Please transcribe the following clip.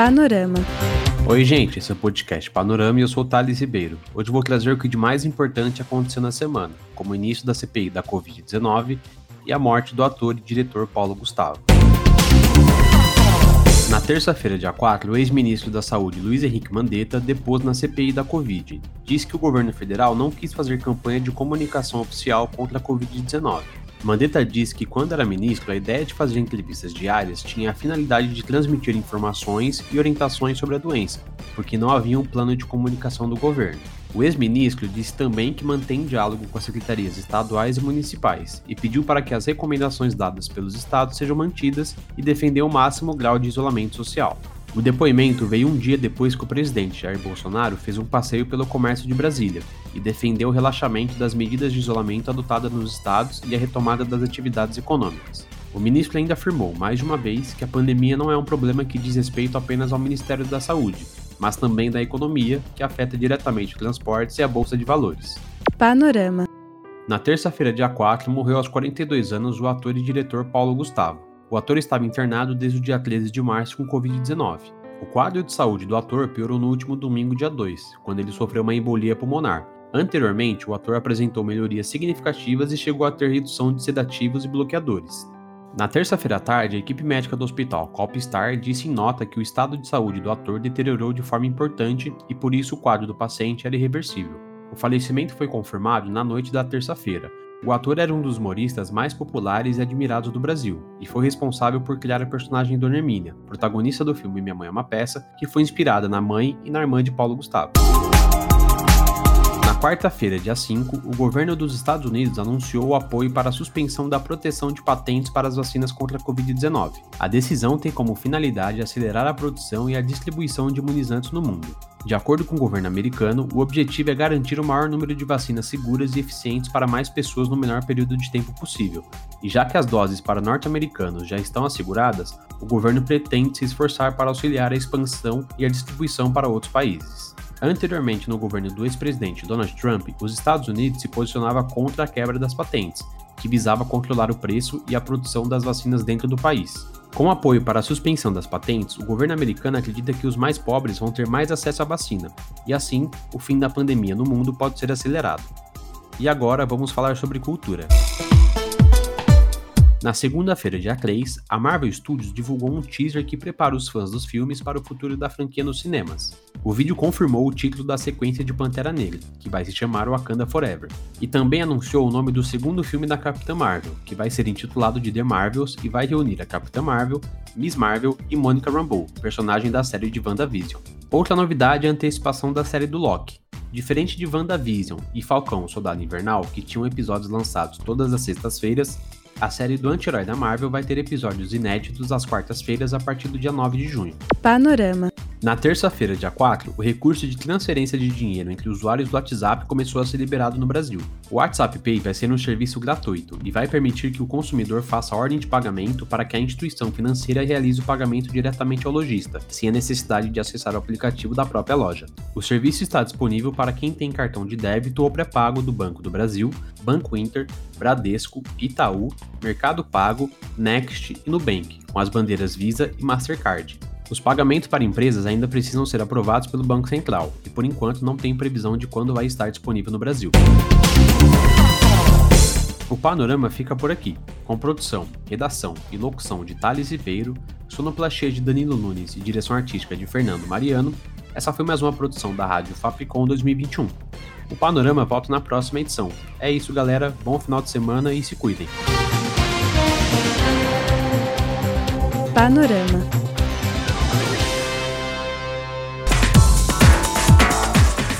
Panorama. Oi, gente, esse é o podcast Panorama e eu sou o Thales Ribeiro. Hoje vou trazer o que de mais importante aconteceu na semana, como o início da CPI da Covid-19 e a morte do ator e diretor Paulo Gustavo. Na terça-feira, dia 4, o ex-ministro da Saúde Luiz Henrique Mandetta depôs na CPI da Covid. Disse que o governo federal não quis fazer campanha de comunicação oficial contra a Covid-19 Mandetta disse que quando era ministro, a ideia de fazer entrevistas diárias tinha a finalidade de transmitir informações e orientações sobre a doença, porque não havia um plano de comunicação do governo. O ex-ministro disse também que mantém diálogo com as secretarias estaduais e municipais e pediu para que as recomendações dadas pelos estados sejam mantidas e defendeu o máximo grau de isolamento social. O depoimento veio um dia depois que o presidente Jair Bolsonaro fez um passeio pelo comércio de Brasília e defendeu o relaxamento das medidas de isolamento adotadas nos estados e a retomada das atividades econômicas. O ministro ainda afirmou, mais de uma vez, que a pandemia não é um problema que diz respeito apenas ao Ministério da Saúde, mas também da economia, que afeta diretamente transportes e a bolsa de valores. Panorama. Na terça-feira, dia 4, morreu aos 42 anos o ator e diretor Paulo Gustavo. O ator estava internado desde o dia 13 de março com Covid-19. O quadro de saúde do ator piorou no último domingo, dia 2, quando ele sofreu uma embolia pulmonar. Anteriormente, o ator apresentou melhorias significativas e chegou a ter redução de sedativos e bloqueadores. Na terça-feira à tarde, a equipe médica do hospital Copstar disse em nota que o estado de saúde do ator deteriorou de forma importante e por isso o quadro do paciente era irreversível. O falecimento foi confirmado na noite da terça-feira, o ator era um dos humoristas mais populares e admirados do Brasil, e foi responsável por criar a personagem Dona Hermínia, protagonista do filme Minha Mãe é uma Peça, que foi inspirada na mãe e na irmã de Paulo Gustavo. Quarta-feira, dia 5, o governo dos Estados Unidos anunciou o apoio para a suspensão da proteção de patentes para as vacinas contra a Covid-19. A decisão tem como finalidade acelerar a produção e a distribuição de imunizantes no mundo. De acordo com o governo americano, o objetivo é garantir o maior número de vacinas seguras e eficientes para mais pessoas no menor período de tempo possível. E já que as doses para norte-americanos já estão asseguradas, o governo pretende se esforçar para auxiliar a expansão e a distribuição para outros países. Anteriormente, no governo do ex-presidente Donald Trump, os Estados Unidos se posicionava contra a quebra das patentes, que visava controlar o preço e a produção das vacinas dentro do país. Com apoio para a suspensão das patentes, o governo americano acredita que os mais pobres vão ter mais acesso à vacina, e assim, o fim da pandemia no mundo pode ser acelerado. E agora vamos falar sobre cultura. Na segunda-feira, dia 3, a Marvel Studios divulgou um teaser que prepara os fãs dos filmes para o futuro da franquia nos cinemas. O vídeo confirmou o título da sequência de Pantera Negra, que vai se chamar Wakanda Forever, e também anunciou o nome do segundo filme da Capitã Marvel, que vai ser intitulado de The Marvels e vai reunir a Capitã Marvel, Miss Marvel e Monica Rambeau, personagem da série de WandaVision. Outra novidade é a antecipação da série do Loki. Diferente de WandaVision e Falcão Soldado Invernal, que tinham episódios lançados todas as sextas-feiras, a série do anti-herói da Marvel vai ter episódios inéditos às quartas-feiras a partir do dia 9 de junho. Panorama. Na terça-feira, dia 4, o recurso de transferência de dinheiro entre usuários do WhatsApp começou a ser liberado no Brasil. O WhatsApp Pay vai ser um serviço gratuito e vai permitir que o consumidor faça ordem de pagamento para que a instituição financeira realize o pagamento diretamente ao lojista, sem a necessidade de acessar o aplicativo da própria loja. O serviço está disponível para quem tem cartão de débito ou pré-pago do Banco do Brasil, Banco Inter, Bradesco, Itaú, Mercado Pago, Next e Nubank, com as bandeiras Visa e Mastercard. Os pagamentos para empresas ainda precisam ser aprovados pelo Banco Central e, por enquanto, não tem previsão de quando vai estar disponível no Brasil. O panorama fica por aqui, com produção, redação e locução de Thales Ribeiro, sonoplastia de Danilo Nunes e direção artística de Fernando Mariano. Essa foi mais uma produção da Rádio Fapcom 2021. O panorama volta na próxima edição. É isso, galera. Bom final de semana e se cuidem. Panorama.